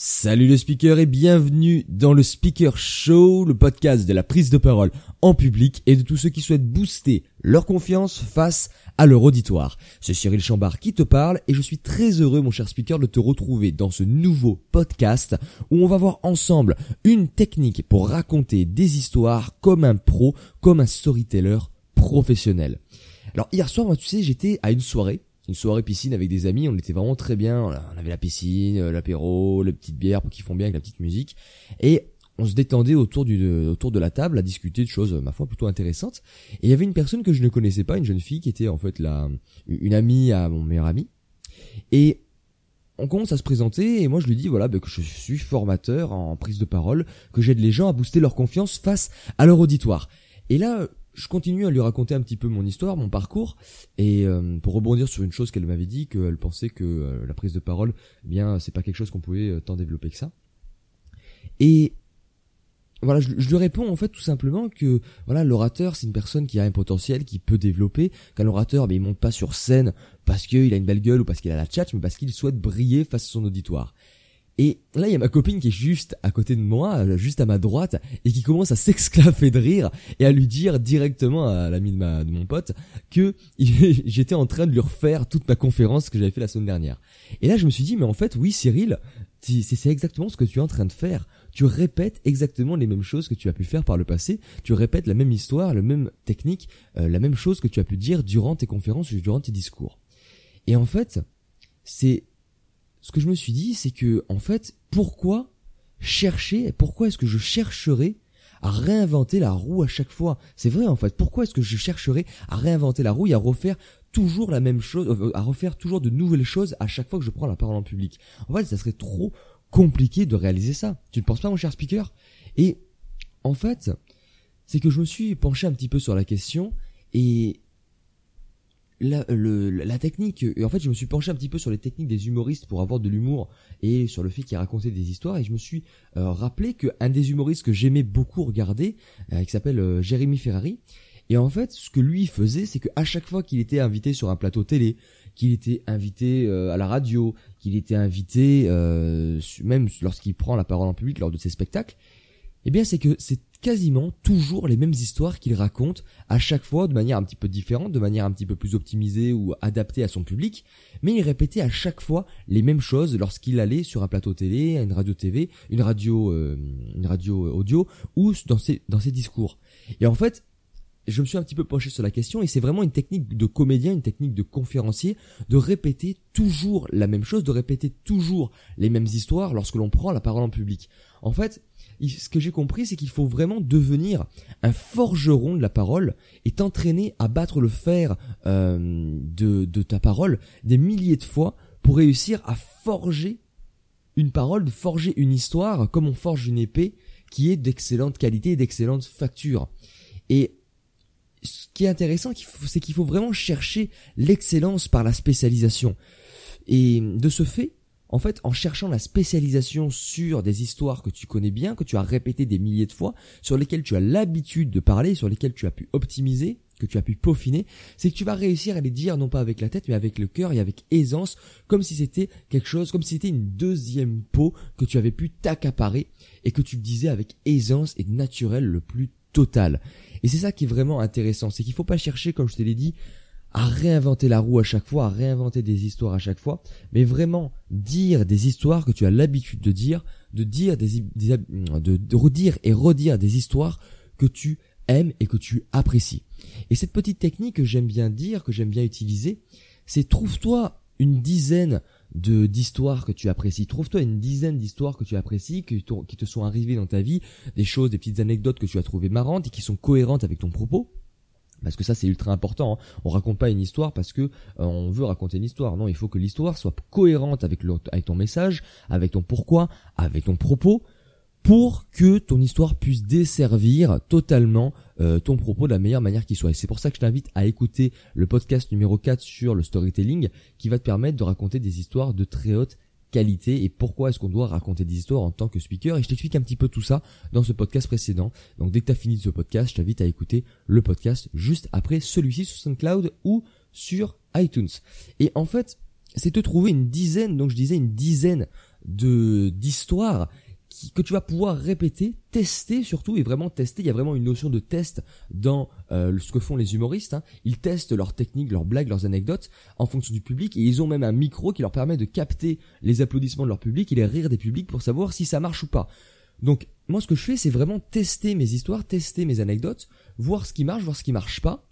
Salut le speaker et bienvenue dans le Speaker Show, le podcast de la prise de parole en public et de tous ceux qui souhaitent booster leur confiance face à leur auditoire. C'est Cyril Chambard qui te parle et je suis très heureux mon cher speaker de te retrouver dans ce nouveau podcast où on va voir ensemble une technique pour raconter des histoires comme un pro, comme un storyteller professionnel. Alors hier soir, moi tu sais, j'étais à une soirée une soirée piscine avec des amis, on était vraiment très bien, on avait la piscine, euh, l'apéro, les petites bières qui font bien avec la petite musique, et on se détendait autour du autour de la table à discuter de choses ma foi plutôt intéressantes. Et il y avait une personne que je ne connaissais pas, une jeune fille qui était en fait la une amie à mon meilleur ami. Et on commence à se présenter et moi je lui dis voilà bah, que je suis formateur en prise de parole, que j'aide les gens à booster leur confiance face à leur auditoire. Et là je continue à lui raconter un petit peu mon histoire, mon parcours, et euh, pour rebondir sur une chose qu'elle m'avait dit, qu'elle pensait que euh, la prise de parole, eh bien, c'est pas quelque chose qu'on pouvait euh, tant développer que ça. Et voilà, je, lui réponds en fait tout simplement que voilà, l'orateur c'est une personne qui a un potentiel, qui peut développer. Qu'un orateur, ben, il monte pas sur scène parce qu'il a une belle gueule ou parce qu'il a la tchatch, mais parce qu'il souhaite briller face à son auditoire. Et là, il y a ma copine qui est juste à côté de moi, juste à ma droite, et qui commence à s'exclaffer de rire et à lui dire directement à l'ami de, ma, de mon pote que j'étais en train de lui refaire toute ma conférence que j'avais fait la semaine dernière. Et là, je me suis dit, mais en fait, oui, Cyril, c'est exactement ce que tu es en train de faire. Tu répètes exactement les mêmes choses que tu as pu faire par le passé. Tu répètes la même histoire, la même technique, euh, la même chose que tu as pu dire durant tes conférences durant tes discours. Et en fait, c'est ce que je me suis dit, c'est que, en fait, pourquoi chercher, pourquoi est-ce que je chercherais à réinventer la roue à chaque fois? C'est vrai, en fait, pourquoi est-ce que je chercherais à réinventer la roue et à refaire toujours la même chose, euh, à refaire toujours de nouvelles choses à chaque fois que je prends la parole en public? En fait, ça serait trop compliqué de réaliser ça. Tu ne penses pas, mon cher speaker? Et, en fait, c'est que je me suis penché un petit peu sur la question et la, le, la technique, et en fait je me suis penché un petit peu sur les techniques des humoristes pour avoir de l'humour et sur le fait qu'ils racontaient des histoires et je me suis euh, rappelé qu'un des humoristes que j'aimais beaucoup regarder, euh, qui s'appelle euh, Jérémy Ferrari, et en fait ce que lui faisait c'est qu'à chaque fois qu'il était invité sur un plateau télé, qu'il était invité à la radio, qu'il était invité même lorsqu'il prend la parole en public lors de ses spectacles, eh bien c'est que c'est quasiment toujours les mêmes histoires qu'il raconte à chaque fois de manière un petit peu différente, de manière un petit peu plus optimisée ou adaptée à son public, mais il répétait à chaque fois les mêmes choses lorsqu'il allait sur un plateau télé, à une radio TV, une radio, euh, une radio audio ou dans ses, dans ses discours. Et en fait, je me suis un petit peu penché sur la question et c'est vraiment une technique de comédien, une technique de conférencier de répéter toujours la même chose, de répéter toujours les mêmes histoires lorsque l'on prend la parole en public. En fait, ce que j'ai compris, c'est qu'il faut vraiment devenir un forgeron de la parole et t'entraîner à battre le fer euh, de, de ta parole des milliers de fois pour réussir à forger une parole, de forger une histoire comme on forge une épée qui est d'excellente qualité et d'excellente facture. Et ce qui est intéressant, c'est qu'il faut vraiment chercher l'excellence par la spécialisation. Et de ce fait, en fait, en cherchant la spécialisation sur des histoires que tu connais bien, que tu as répétées des milliers de fois, sur lesquelles tu as l'habitude de parler, sur lesquelles tu as pu optimiser, que tu as pu peaufiner, c'est que tu vas réussir à les dire non pas avec la tête, mais avec le cœur et avec aisance, comme si c'était quelque chose, comme si c'était une deuxième peau que tu avais pu t'accaparer et que tu disais avec aisance et naturel le plus total. Et c'est ça qui est vraiment intéressant, c'est qu'il faut pas chercher, comme je te l'ai dit, à réinventer la roue à chaque fois, à réinventer des histoires à chaque fois, mais vraiment dire des histoires que tu as l'habitude de dire, de dire des, de, redire et redire des histoires que tu aimes et que tu apprécies. Et cette petite technique que j'aime bien dire, que j'aime bien utiliser, c'est trouve-toi une dizaine de d'histoires que tu apprécies. Trouve-toi une dizaine d'histoires que tu apprécies, qui te sont arrivées dans ta vie, des choses, des petites anecdotes que tu as trouvées marrantes et qui sont cohérentes avec ton propos parce que ça c'est ultra important. Hein. On raconte pas une histoire parce que euh, on veut raconter une histoire. Non, il faut que l'histoire soit cohérente avec, avec ton message, avec ton pourquoi, avec ton propos, pour que ton histoire puisse desservir totalement euh, ton propos de la meilleure manière qui soit. Et c'est pour ça que je t'invite à écouter le podcast numéro 4 sur le storytelling, qui va te permettre de raconter des histoires de très haute qualité et pourquoi est-ce qu'on doit raconter des histoires en tant que speaker? Et je t'explique un petit peu tout ça dans ce podcast précédent. Donc dès que tu as fini ce podcast, je t'invite à écouter le podcast juste après celui-ci sur SoundCloud ou sur iTunes. Et en fait, c'est te trouver une dizaine, donc je disais une dizaine de d'histoires que tu vas pouvoir répéter, tester surtout et vraiment tester. Il y a vraiment une notion de test dans euh, ce que font les humoristes. Hein. Ils testent leurs techniques, leurs blagues, leurs anecdotes en fonction du public et ils ont même un micro qui leur permet de capter les applaudissements de leur public et les rires des publics pour savoir si ça marche ou pas. Donc moi ce que je fais c'est vraiment tester mes histoires, tester mes anecdotes, voir ce qui marche, voir ce qui marche pas,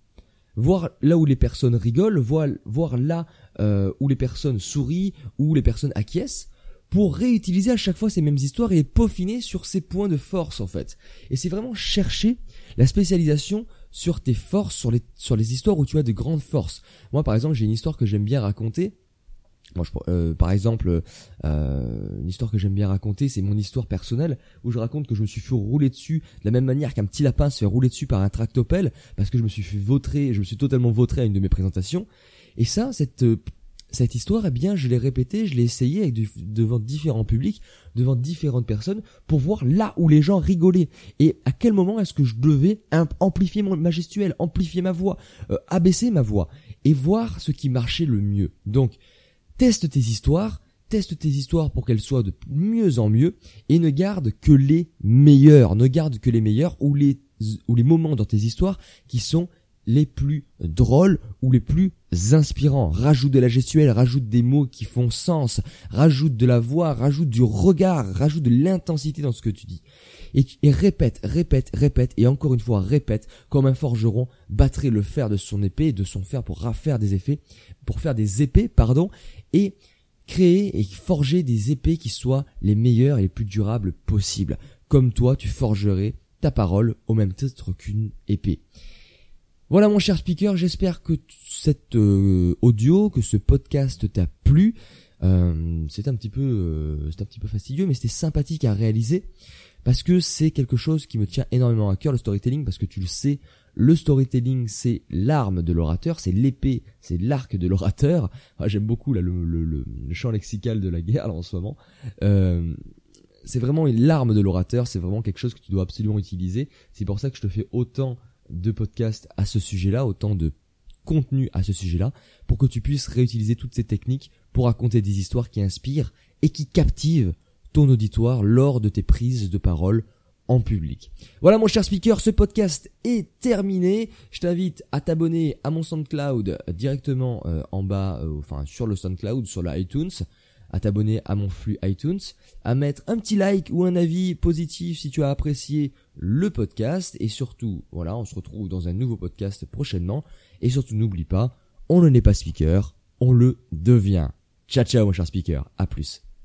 voir là où les personnes rigolent, voir, voir là euh, où les personnes sourient, où les personnes acquiescent pour réutiliser à chaque fois ces mêmes histoires et peaufiner sur ces points de force en fait. Et c'est vraiment chercher la spécialisation sur tes forces, sur les, sur les histoires où tu as de grandes forces. Moi par exemple j'ai une histoire que j'aime bien raconter. Moi, je, euh, par exemple, euh, une histoire que j'aime bien raconter, c'est mon histoire personnelle où je raconte que je me suis fait rouler dessus de la même manière qu'un petit lapin se fait rouler dessus par un tractopelle parce que je me suis fait vautrer, je me suis totalement vautré à une de mes présentations. Et ça, cette euh, cette histoire, eh bien, je l'ai répétée, je l'ai essayé avec devant différents publics, devant différentes personnes, pour voir là où les gens rigolaient et à quel moment est-ce que je devais amplifier mon, ma amplifier ma voix, euh, abaisser ma voix et voir ce qui marchait le mieux. Donc, teste tes histoires, teste tes histoires pour qu'elles soient de mieux en mieux et ne garde que les meilleurs, ne garde que les meilleurs ou les ou les moments dans tes histoires qui sont les plus drôles ou les plus inspirants. Rajoute de la gestuelle, rajoute des mots qui font sens, rajoute de la voix, rajoute du regard, rajoute de l'intensité dans ce que tu dis. Et, répète, répète, répète, et encore une fois répète, comme un forgeron battrait le fer de son épée et de son fer pour faire des effets, pour faire des épées, pardon, et créer et forger des épées qui soient les meilleures et les plus durables possibles. Comme toi, tu forgerais ta parole au même titre qu'une épée. Voilà mon cher speaker, j'espère que cet euh, audio, que ce podcast t'a plu. Euh, c'est un petit peu, euh, c'est un petit peu fastidieux, mais c'était sympathique à réaliser parce que c'est quelque chose qui me tient énormément à cœur le storytelling parce que tu le sais, le storytelling c'est l'arme de l'orateur, c'est l'épée, c'est l'arc de l'orateur. Ah, j'aime beaucoup là le, le, champ lexical de la guerre en ce moment. C'est vraiment l'arme de l'orateur, c'est vraiment quelque chose que tu dois absolument utiliser. C'est pour ça que je te fais autant de podcasts à ce sujet-là, autant de contenu à ce sujet-là, pour que tu puisses réutiliser toutes ces techniques pour raconter des histoires qui inspirent et qui captivent ton auditoire lors de tes prises de parole en public. Voilà mon cher speaker, ce podcast est terminé. Je t'invite à t'abonner à mon SoundCloud directement euh, en bas, euh, enfin sur le SoundCloud, sur le iTunes à t'abonner à mon flux iTunes, à mettre un petit like ou un avis positif si tu as apprécié le podcast et surtout, voilà, on se retrouve dans un nouveau podcast prochainement et surtout n'oublie pas, on ne n'est pas speaker, on le devient. Ciao ciao mon cher speaker, à plus.